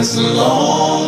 as long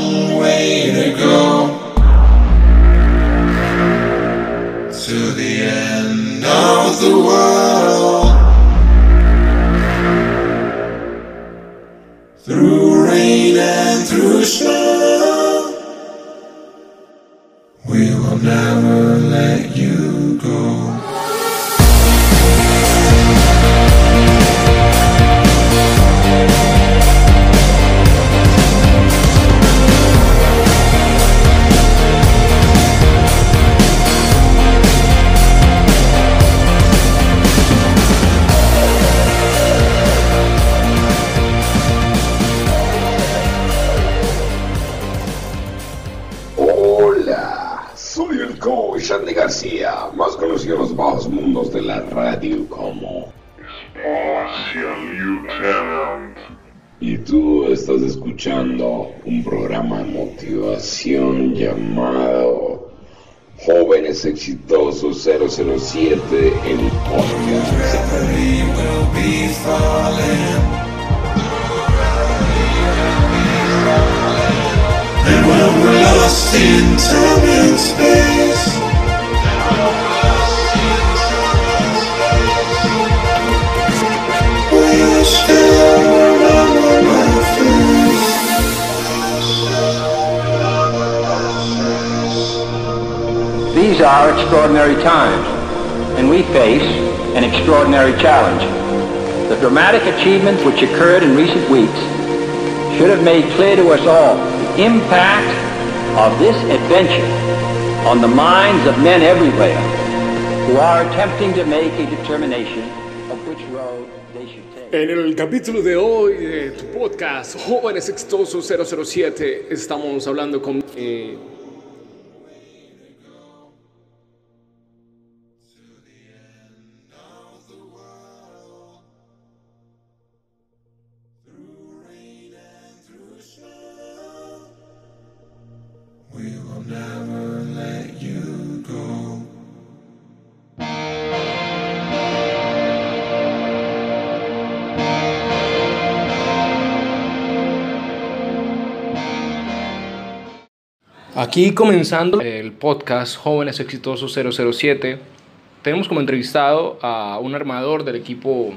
escuchando un programa de motivación llamado Jóvenes Exitosos 007 en podcast. Are extraordinary times, and we face an extraordinary challenge. The dramatic achievements which occurred in recent weeks should have made clear to us all the impact of this adventure on the minds of men everywhere who are attempting to make a determination of which road they should take. En el capítulo de hoy de tu podcast Jóvenes Exitosos 007 estamos hablando con eh, Aquí comenzando el podcast Jóvenes Exitosos 007, tenemos como entrevistado a un armador del equipo,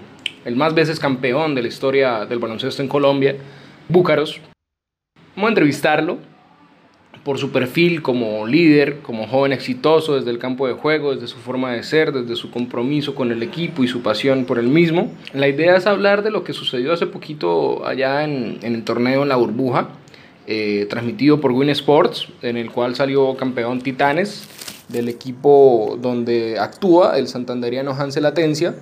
el más veces campeón de la historia del baloncesto en Colombia, Búcaros. Vamos a entrevistarlo por su perfil como líder, como joven exitoso desde el campo de juego, desde su forma de ser, desde su compromiso con el equipo y su pasión por el mismo. La idea es hablar de lo que sucedió hace poquito allá en, el torneo en la burbuja, eh, transmitido por Win Sports, en el cual salió campeón Titanes del equipo donde actúa el santanderiano Hansel Atencia.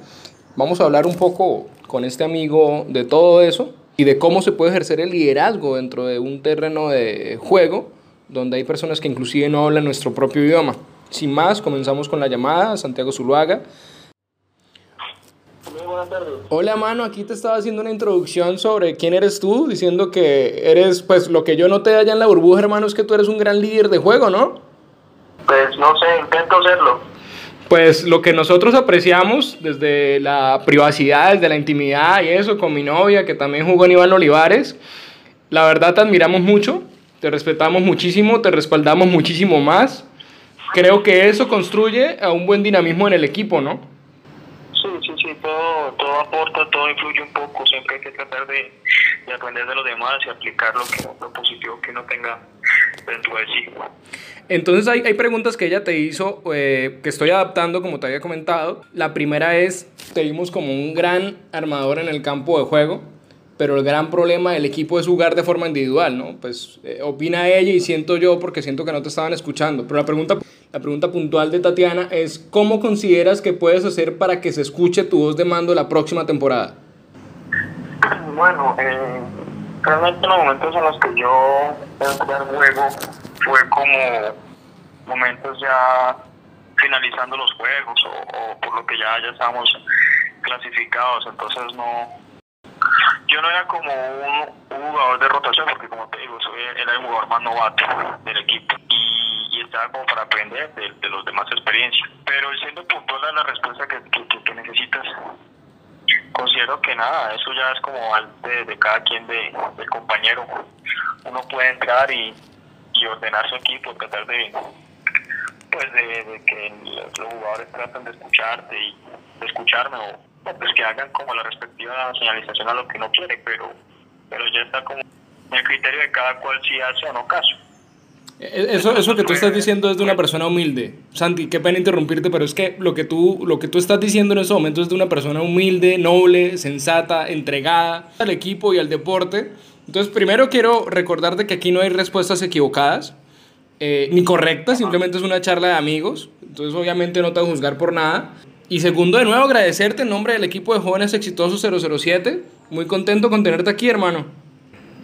Vamos a hablar un poco con este amigo de todo eso y de cómo se puede ejercer el liderazgo dentro de un terreno de juego donde hay personas que inclusive no hablan nuestro propio idioma. Sin más, comenzamos con la llamada, Santiago Zuluaga. Hola, mano, aquí te estaba haciendo una introducción sobre quién eres tú, diciendo que eres, pues lo que yo noté allá en la burbuja, hermano, es que tú eres un gran líder de juego, ¿no? Pues no sé, intento hacerlo. Pues lo que nosotros apreciamos desde la privacidad, desde la intimidad y eso, con mi novia, que también jugó en Iván Olivares, la verdad te admiramos mucho, te respetamos muchísimo, te respaldamos muchísimo más. Creo que eso construye a un buen dinamismo en el equipo, ¿no? Todo, todo aporta, todo influye un poco. Siempre hay que tratar de, de aprender de los demás y aplicar lo, que, positivo que uno tenga dentro de sí. Entonces hay, hay preguntas que ella te hizo eh, que estoy adaptando, como te había comentado. La primera es, te vimos como un gran armador en el campo de juego, pero el gran problema del equipo es jugar de forma individual, ¿no? Pues eh, opina ella y siento yo porque siento que no te estaban escuchando. Pero la pregunta, la pregunta puntual de Tatiana es, ¿cómo consideras que puedes hacer para que se escuche tu voz de mando la próxima temporada? Bueno, eh, realmente los momentos en los que yo entré al juego fue como momentos ya finalizando los juegos o, o por lo que ya, ya estábamos clasificados, entonces no, yo no era como un, jugador de rotación porque como te digo, soy, era el jugador más novato del equipo y, y estaba como para aprender de, de los demás experiencias. Pero siendo puntual a la respuesta que, que, necesitas, considero que nada, eso ya es como de, de cada quien, de, del compañero. Uno puede entrar y, y ordenar su equipo, tratar de, pues de, que los jugadores traten de escucharte y de escucharme o pues que hagan como la respectiva señalización a lo que uno quiere, pero, pero ya está como el criterio de cada cual si hace o no caso. E, eso, eso que tú estás diciendo es de una persona humilde. Santi, qué pena interrumpirte, pero es que lo que tú, lo que tú estás diciendo en ese momento es de una persona humilde, noble, sensata, entregada al equipo y al deporte. Entonces, primero quiero recordarte que aquí no hay respuestas equivocadas eh, ni correctas, simplemente es una charla de amigos. Entonces, obviamente no te voy a juzgar por nada. Y segundo, de nuevo, agradecerte en nombre del equipo de Jóvenes Exitosos 007. Muy contento con tenerte aquí, hermano.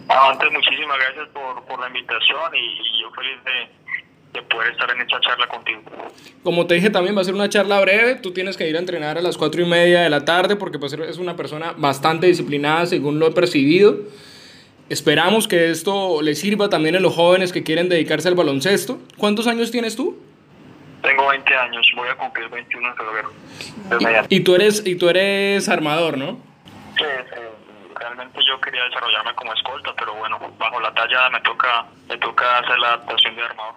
Antes, muchísimas gracias por, por la invitación y, yo feliz de, de, poder estar en esta charla contigo. Como te dije, también va a ser una charla breve. Tú tienes que ir a entrenar a las cuatro y media de la tarde porque pues, es una persona bastante disciplinada, según lo he percibido. Esperamos que esto le sirva también a los jóvenes que quieren dedicarse al baloncesto. ¿Cuántos años tienes tú? Tengo 20 años, voy a cumplir 21 en febrero. Y, tú eres y tú eres armador, ¿no? Sí, sí, realmente yo quería desarrollarme como escolta, pero bueno, bajo la talla me toca me toca hacer la adaptación de armador.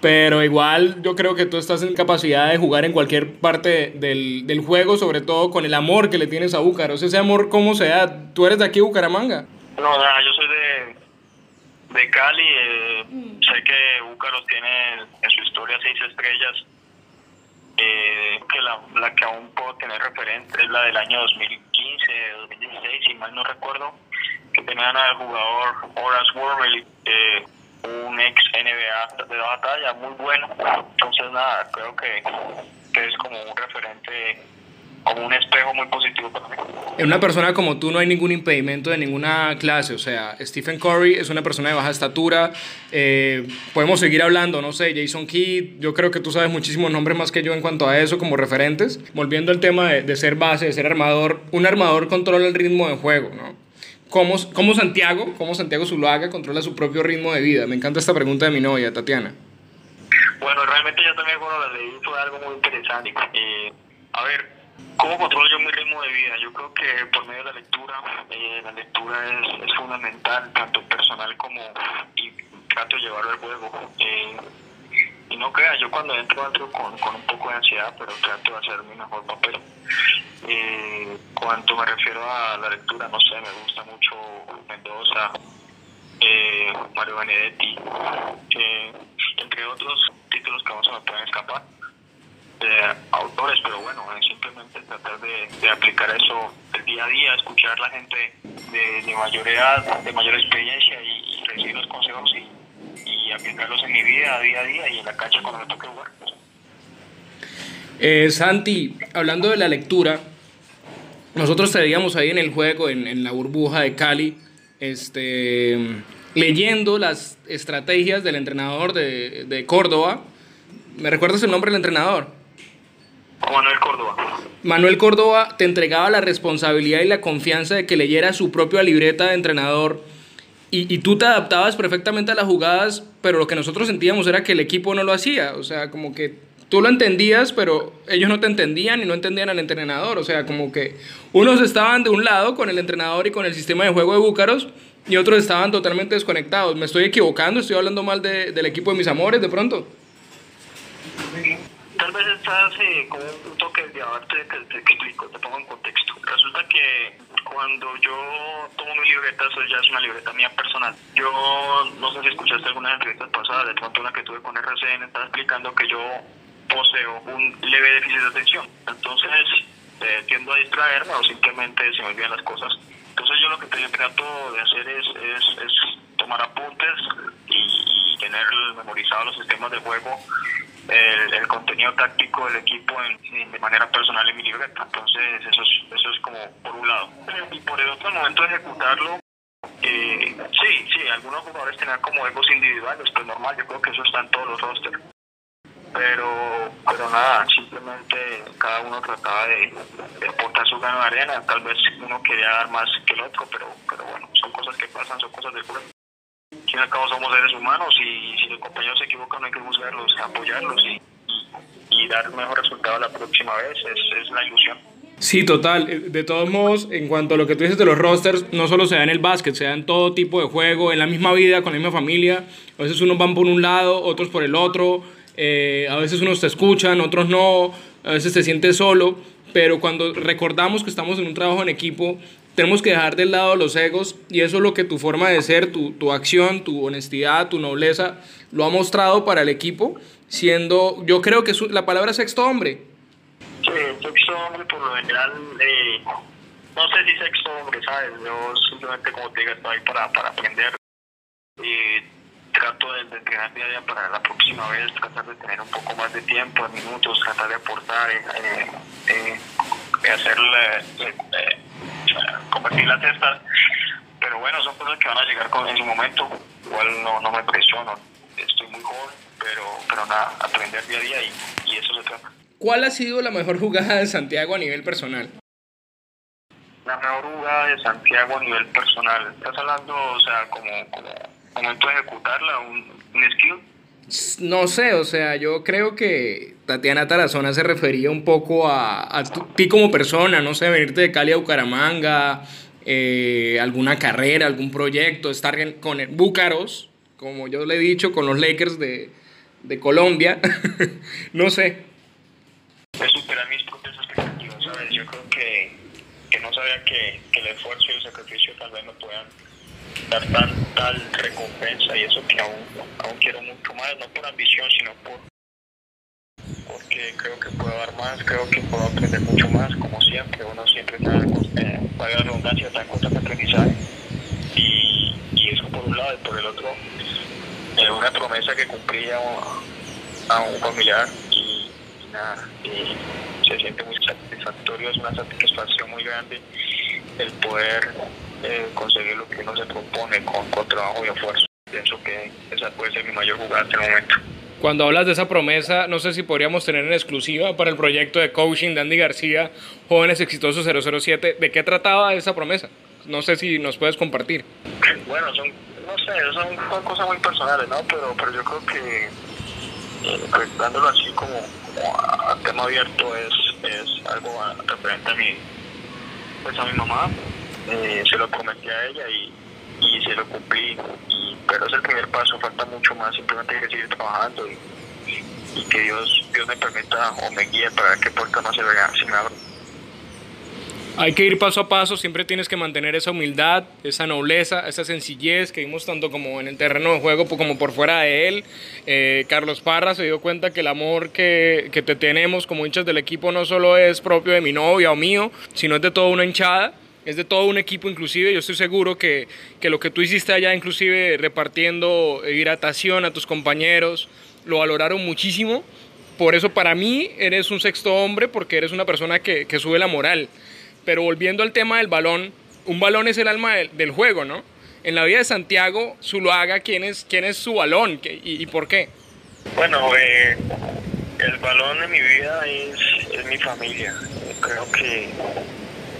Pero igual yo creo que tú estás en capacidad de jugar en cualquier parte del, del juego, sobre todo con el amor que le tienes a Búcaros. Ese amor, ¿cómo se da? ¿Tú eres de aquí, Bucaramanga? No, no, yo soy de, de Cali, eh, sé que Búcaros tiene en su historia seis estrellas, eh, que la, la, que aún puedo tener referente es la del año 2015, 2016, si mal no recuerdo, que tenían al jugador Horace Worley, eh, un ex NBA de la batalla, muy bueno. Entonces, nada, creo que, que es como un referente como un espejo muy positivo para mí. En una persona como tú no hay ningún impedimento de ninguna clase, o sea, Stephen Curry es una persona de baja estatura, eh, podemos seguir hablando, no sé, Jason Kidd, yo creo que tú sabes muchísimos nombres más que yo en cuanto a eso como referentes. Volviendo al tema de, de ser base, de ser armador, un armador controla el ritmo de juego, ¿no? ¿Cómo, ¿Cómo, Santiago, cómo Santiago Zuluaga controla su propio ritmo de vida? Me encanta esta pregunta de mi novia, Tatiana. Bueno, realmente yo también cuando la leí fue algo muy interesante. Eh, a ver, ¿Cómo controlo yo mi ritmo de vida? Yo creo que por medio de la lectura, eh, la lectura es, fundamental, tanto personal como y trato de llevarlo al juego. Eh, y no creas, yo cuando entro entro con, con, un poco de ansiedad, pero trato de hacer mi mejor papel. Eh, cuanto me refiero a la lectura, no sé, me gusta mucho Mendoza, eh, Mario Benedetti, eh, entre otros títulos que no se me pueden escapar autores, pero bueno, es simplemente tratar de, de, aplicar eso el día a día, escuchar a la gente de, de mayor edad, de mayor experiencia y, y recibir los consejos y, y, aplicarlos en mi vida, día a día y en la cancha cuando me toque jugar. Eh, Santi, hablando de la lectura, nosotros te veíamos ahí en el juego, en, en la burbuja de Cali, este, leyendo las estrategias del entrenador de, de Córdoba. ¿Me recuerdas el nombre del entrenador? Manuel Córdoba. Manuel Córdoba te entregaba la responsabilidad y la confianza de que leyera su propia libreta de entrenador y, tú te adaptabas perfectamente a las jugadas, pero lo que nosotros sentíamos era que el equipo no lo hacía, o sea, como que tú lo entendías, pero ellos no te entendían y no entendían al entrenador, o sea, como que unos estaban de un lado con el entrenador y con el sistema de juego de Búcaros y otros estaban totalmente desconectados. ¿Me estoy equivocando? ¿Estoy hablando mal de, del equipo de mis amores de pronto? Tal vez estás eh, con un toque de arte, te, te, explico, te pongo en contexto. Resulta que cuando yo tomo mi libreta, eso ya es una libreta mía personal. Yo no sé si escuchaste algunas entrevistas pasadas, de pronto una que tuve con RCN, estaba explicando que yo poseo un leve déficit de atención. Entonces, eh, tiendo a distraerme o simplemente se me olvidan las cosas. Entonces yo lo que trato de hacer es, es, es tomar apuntes y tener memorizados los sistemas de juego el, contenido táctico del equipo en, de manera personal en mi libreta. Entonces, eso es, eso es como por un lado. Y por el otro momento de ejecutarlo, eh, sí, sí, algunos jugadores tenían como egos individuales, pues normal, yo creo que eso está en todos los rosters. Pero, pero nada, simplemente cada uno trataba de, de aportar su grano de arena. Tal vez uno quería dar más que el otro, pero, pero bueno, son cosas que pasan, son cosas del juego fin y al cabo somos seres humanos y si los compañeros se equivocan hay que juzgarlos, apoyarlos y, y, y dar mejor resultado la próxima vez, es, es la ilusión. Sí, total. Eh, de todos modos, en cuanto a lo que tú dices de los rosters, no solo se da en el básquet, se da en todo tipo de juego, en la misma vida, con la misma familia. A veces unos van por un lado, otros por el otro. Eh, a veces unos te escuchan, otros no. A veces te sientes solo. Pero cuando recordamos que estamos en un trabajo en equipo, tenemos que dejar del lado los egos y eso es lo que tu forma de ser, tu, tu acción, tu honestidad, tu nobleza lo ha mostrado para el equipo, siendo, yo creo que la palabra sexto hombre. Sí, sexto hombre por lo general, eh, no sé si sexto hombre, ¿sabes? Yo simplemente como te digo estoy para, para aprender y trato de, de entrenar día a día para la próxima vez, tratar de tener un poco más de tiempo, de minutos, tratar de aportar, eh, eh, eh hacerle... Eh, convertir las cestas. Pero bueno, son cosas que van a llegar con, en su momento. Igual no, no me presiono. Estoy muy joven, pero, pero nada, aprender día a día y, y eso se trata. ¿Cuál ha sido la mejor jugada de Santiago a nivel personal? La mejor jugada de Santiago a nivel personal. ¿Estás hablando, o sea, como, como momento de ejecutarla, un, un skill? No sé, o sea, yo creo que Tatiana Tarazona se refería un poco a, a ti como persona, no sé, venirte de Cali a Bucaramanga, eh, alguna carrera, algún proyecto, estar con el Búcaros, como yo le he dicho, con los Lakers de, de Colombia, no sé. Es superar mis propias expectativas, ¿sabes? Yo creo que, que no sabía que, que el esfuerzo y el sacrificio tal vez no puedan dar tanta recompensa y eso que aún, aún quiero mucho más, no por ambición, sino por porque creo que puedo dar más, creo que puedo aprender mucho más, como siempre, uno siempre está, eh, la redundancia, está en constante aprendizaje. Y, y eso por un lado, y por el otro, eh, una promesa que cumplí a un, familiar y nada, y se siente muy satisfactorio, es una satisfacción muy grande el poder eh, conseguir lo que uno se propone con, con, trabajo y esfuerzo. Pienso que esa puede ser mi mayor jugada hasta el momento. Cuando hablas de esa promesa, no sé si podríamos tener en exclusiva para el proyecto de coaching de Andy García, Jóvenes Exitosos 007, ¿de qué trataba esa promesa? No sé si nos puedes compartir. Bueno, son, no sé, son, son cosas muy personales, ¿no? Pero, pero yo creo que eh, pues, dándolo así como, como a tema abierto es, es algo referente a mi, pues a mi mamá, eh, se lo prometí a ella y, y se lo cumplí, y, pero es el primer paso, falta mucho más, simplemente hay que seguir trabajando y, y que Dios, Dios me permita o me guíe para que puerta más se, vea, se me abra. Hay que ir paso a paso, siempre tienes que mantener esa humildad, esa nobleza, esa sencillez que vimos tanto como en el terreno de juego como por fuera de él. Eh, Carlos Parra se dio cuenta que el amor que, que, te tenemos como hinchas del equipo no solo es propio de mi novia o mío, sino es de toda una hinchada, es de todo un equipo inclusive. Yo estoy seguro que, que lo que tú hiciste allá, inclusive repartiendo hidratación a tus compañeros, lo valoraron muchísimo. Por eso para mí eres un sexto hombre porque eres una persona que, que sube la moral. Pero volviendo al tema del balón, un balón es el alma del, juego, ¿no? En la vida de Santiago Zuluaga, ¿quién es, quién es su balón y, y por qué? Bueno, eh, el balón de mi vida es, es, mi familia. Creo que,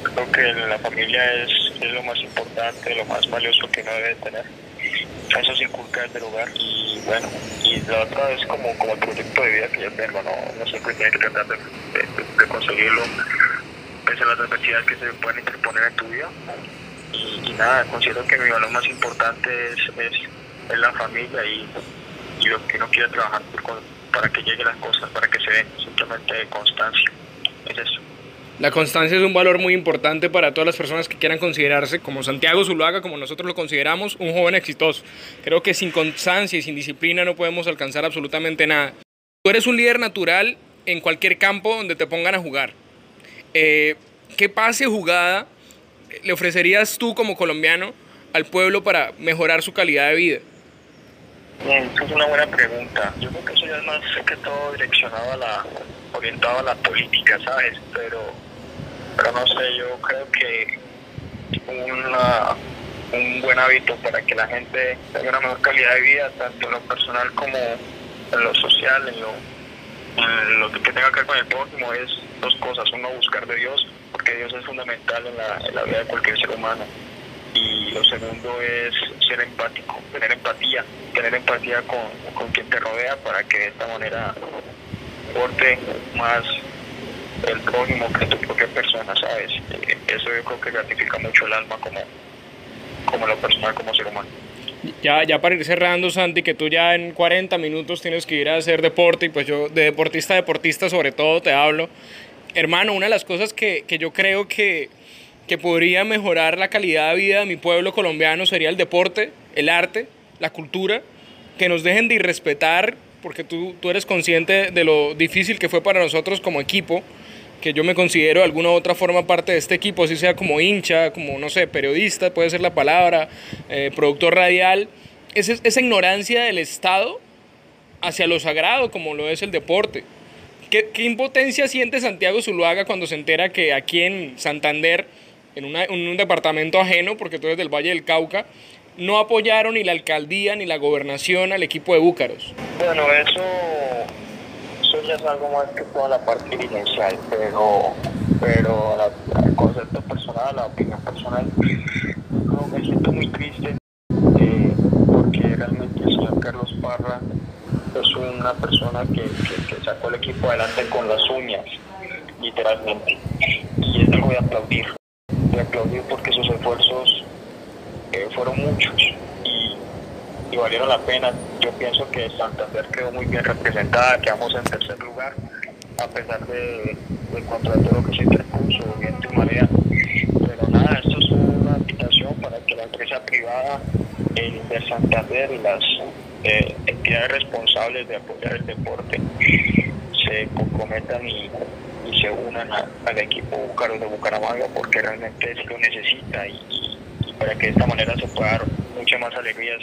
creo que la familia es, es lo más importante, lo más valioso que uno debe tener. Eso se inculca desde el hogar. Y bueno, y la otra es como, como el proyecto de vida que yo tengo, no, no siempre tiene que tratar de, de, conseguirlo pese a las adversidades que se pueden interponer en tu vida. Y, nada, considero que mi valor más importante es, es, es la familia y, y, lo que uno quiere trabajar para que lleguen las cosas, para que se den, simplemente constancia. Es eso. La constancia es un valor muy importante para todas las personas que quieran considerarse, como Santiago Zuluaga, como nosotros lo consideramos, un joven exitoso. Creo que sin constancia y sin disciplina no podemos alcanzar absolutamente nada. Tú eres un líder natural en cualquier campo donde te pongan a jugar eh, ¿Qué pase jugada le ofrecerías tú como colombiano al pueblo para mejorar su calidad de vida? Esa es una buena pregunta. Yo creo que eso ya es que todo direccionado a la, orientado a la política, ¿sabes? Pero, pero no sé, yo creo que una, un buen hábito para que la gente tenga una mejor calidad de vida, tanto en lo personal como en lo social, en lo, en lo que tenga que ver con el prójimo, es dos cosas. Uno, buscar de Dios, porque Dios es fundamental en la, en la vida de cualquier ser humano. Y lo segundo es ser empático, tener empatía, tener empatía con, con quien te rodea para que de esta manera aporte más, el prójimo que tu propia persona, ¿sabes? Eso yo creo que gratifica mucho el alma como, como lo personal, como ser humano. Ya, ya para ir cerrando, Santi, que tú ya en 40 minutos tienes que ir a hacer deporte y pues yo de deportista a deportista sobre todo te hablo. Hermano, una de las cosas que, que yo creo que, que podría mejorar la calidad de vida de mi pueblo colombiano sería el deporte, el arte, la cultura, que nos dejen de irrespetar, porque tú, tú eres consciente de lo difícil que fue para nosotros como equipo, que yo me considero de alguna u otra forma parte de este equipo, así sea como hincha, como, no sé, periodista, puede ser la palabra, eh, productor radial, esa, ignorancia del Estado hacia lo sagrado, como lo es el deporte. ¿Qué, impotencia siente Santiago Zuluaga cuando se entera que aquí en Santander, en, en un departamento ajeno, porque tú eres del Valle del Cauca, no apoyaron ni la alcaldía ni la gobernación al equipo de Búcaros? Bueno, eso, eso ya es algo más que toda la parte dirigencial, pero, pero el concepto personal, la opinión personal, no, me siento muy triste eh, porque realmente el Carlos Parra es una persona que, que- que sacó el equipo adelante con las uñas, literalmente, y es algo de aplaudir, de aplaudir porque sus esfuerzos eh, fueron muchos y, valieron la pena. Yo pienso que Santander quedó muy bien representada, quedamos en tercer lugar, a pesar de, de contra todo lo que se interpuso, viento y marea. Pero nada, esto es una invitación para que la empresa privada, el de Santander y las eh, entidades responsables de apoyar el deporte se comprometan y, se unan al equipo Búcaros de Bucaramanga porque realmente lo necesita y para que de esta manera se pueda dar muchas más alegrías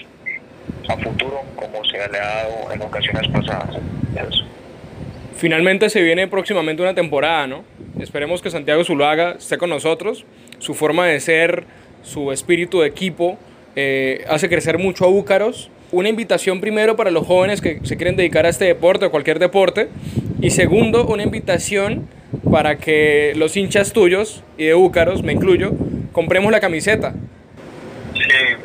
a futuro como se le ha dado en ocasiones pasadas. Finalmente se viene próximamente una temporada, ¿no? Esperemos que Santiago Zuluaga esté con nosotros. Su forma de ser, su espíritu de equipo, eh, hace crecer mucho a Búcaros. Una invitación primero para los jóvenes que se quieren dedicar a este deporte o cualquier deporte. Y segundo, una invitación para que los hinchas tuyos y de Búcaros, me incluyo, compremos la camiseta.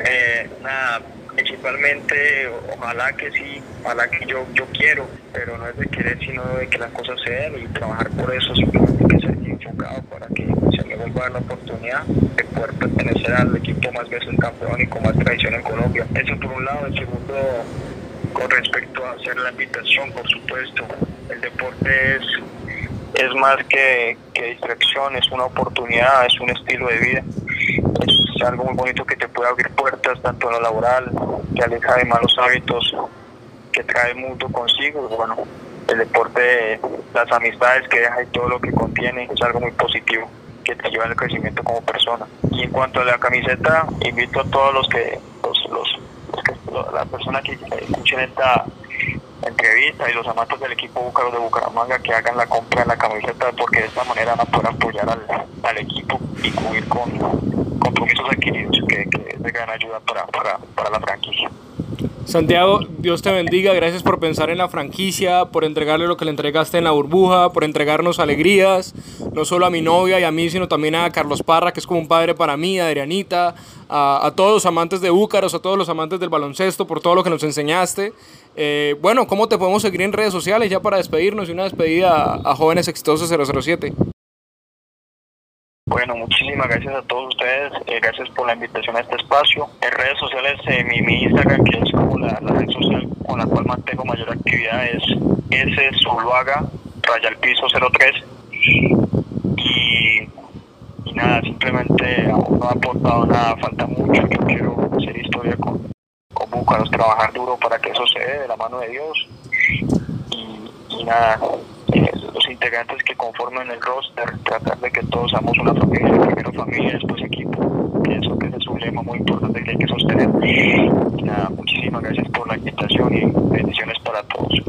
Eh, nada, principalmente ojalá que sí, ojalá que yo, yo quiero, pero no es de querer sino de que las cosas se den y trabajar por eso, simplemente que ser enfocado para que se me vuelva la oportunidad de poder pertenecer al equipo más veces campeón y con más tradición en Colombia. Eso por un lado, el segundo con respecto a hacer la invitación, por supuesto, el deporte es es más que, que distracción, es una oportunidad, es un estilo de vida, algo muy bonito que te puede abrir puertas tanto en lo laboral, que aleja de malos hábitos que trae mundo consigo. Bueno, el deporte, las amistades que deja y todo lo que contiene es algo muy positivo que te lleva al crecimiento como persona. Y en cuanto a la camiseta, invito a todos los que, los, los, que la persona que escuchen esta entrevista y los amantes del equipo Búcaros de Bucaramanga que hagan la compra de la camiseta porque de esta manera van a poder apoyar al, al equipo y cubrir con compromisos adquiridos que, ayuda para, la franquicia. Santiago, Dios te bendiga, gracias por pensar en la franquicia, por entregarle lo que le entregaste en la burbuja, por entregarnos alegrías, no solo a mi novia y a mí, sino también a Carlos Parra, que es como un padre para mí, a Adrianita, a, a todos los amantes de Búcaros, a todos los amantes del baloncesto, por todo lo que nos enseñaste. Eh, bueno, ¿cómo te podemos seguir en redes sociales ya para despedirnos y una despedida a, a Jóvenes Exitosos 007? Bueno, muchísimas gracias a todos ustedes, eh, gracias por la invitación a este espacio. En redes sociales, eh, mi, Instagram, que es como la, red social con la cual mantengo mayor actividad, es S raya al piso 03. Y, y nada, simplemente aún no ha aportado nada, falta mucho. Yo quiero hacer historia con, con Búcaros, trabajar duro para que eso se dé de la mano de Dios. Y, y nada, eh, los integrantes que conforman el roster, tratar de que todos seamos una familia, primero familia, después equipo. Pienso que ese es un lema muy importante que hay que sostener. Nada, muchísimas gracias por la invitación y bendiciones para todos.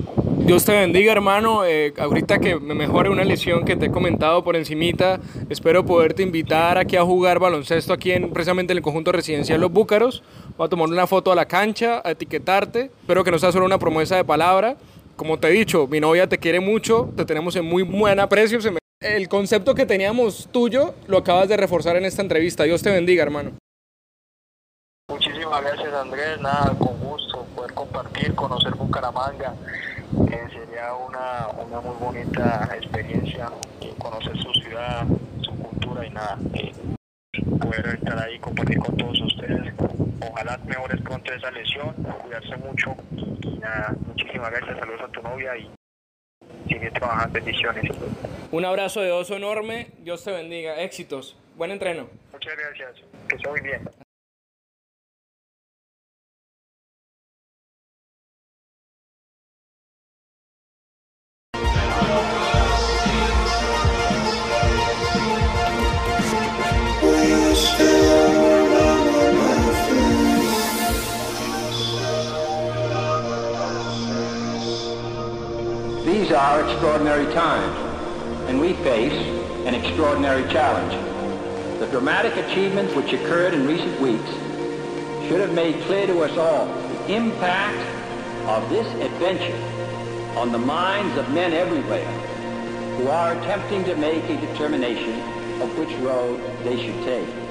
Dios te bendiga, hermano. Eh, ahorita que me mejore una lesión que te he comentado por encimita, espero poderte invitar aquí a jugar baloncesto aquí en precisamente en el conjunto residencial Los Búcaros. Voy a tomar una foto a la cancha, a etiquetarte. Espero que no sea solo una promesa de palabra. Como te he dicho, mi novia te quiere mucho, te tenemos en muy buen aprecio. El concepto que teníamos tuyo lo acabas de reforzar en esta entrevista. Dios te bendiga, hermano. Muchísimas gracias Andrés, nada, con gusto, poder compartir, conocer Bucaramanga, sería una, muy bonita experiencia, conocer su ciudad, su cultura y nada, poder estar ahí, compartir con todos ustedes. Ojalá mejores pronto esa lesión, cuidarse mucho y nada, muchísimas gracias, saludos a tu novia y sigue trabajando, bendiciones. Un abrazo de oso enorme, Dios te bendiga, éxitos, buen entreno. Muchas gracias, que esté muy bien. Extraordinary times, and we face an extraordinary challenge. The dramatic achievements which occurred in recent weeks should have made clear to us all the impact of this adventure on the minds of men everywhere who are attempting to make a determination of which road they should take.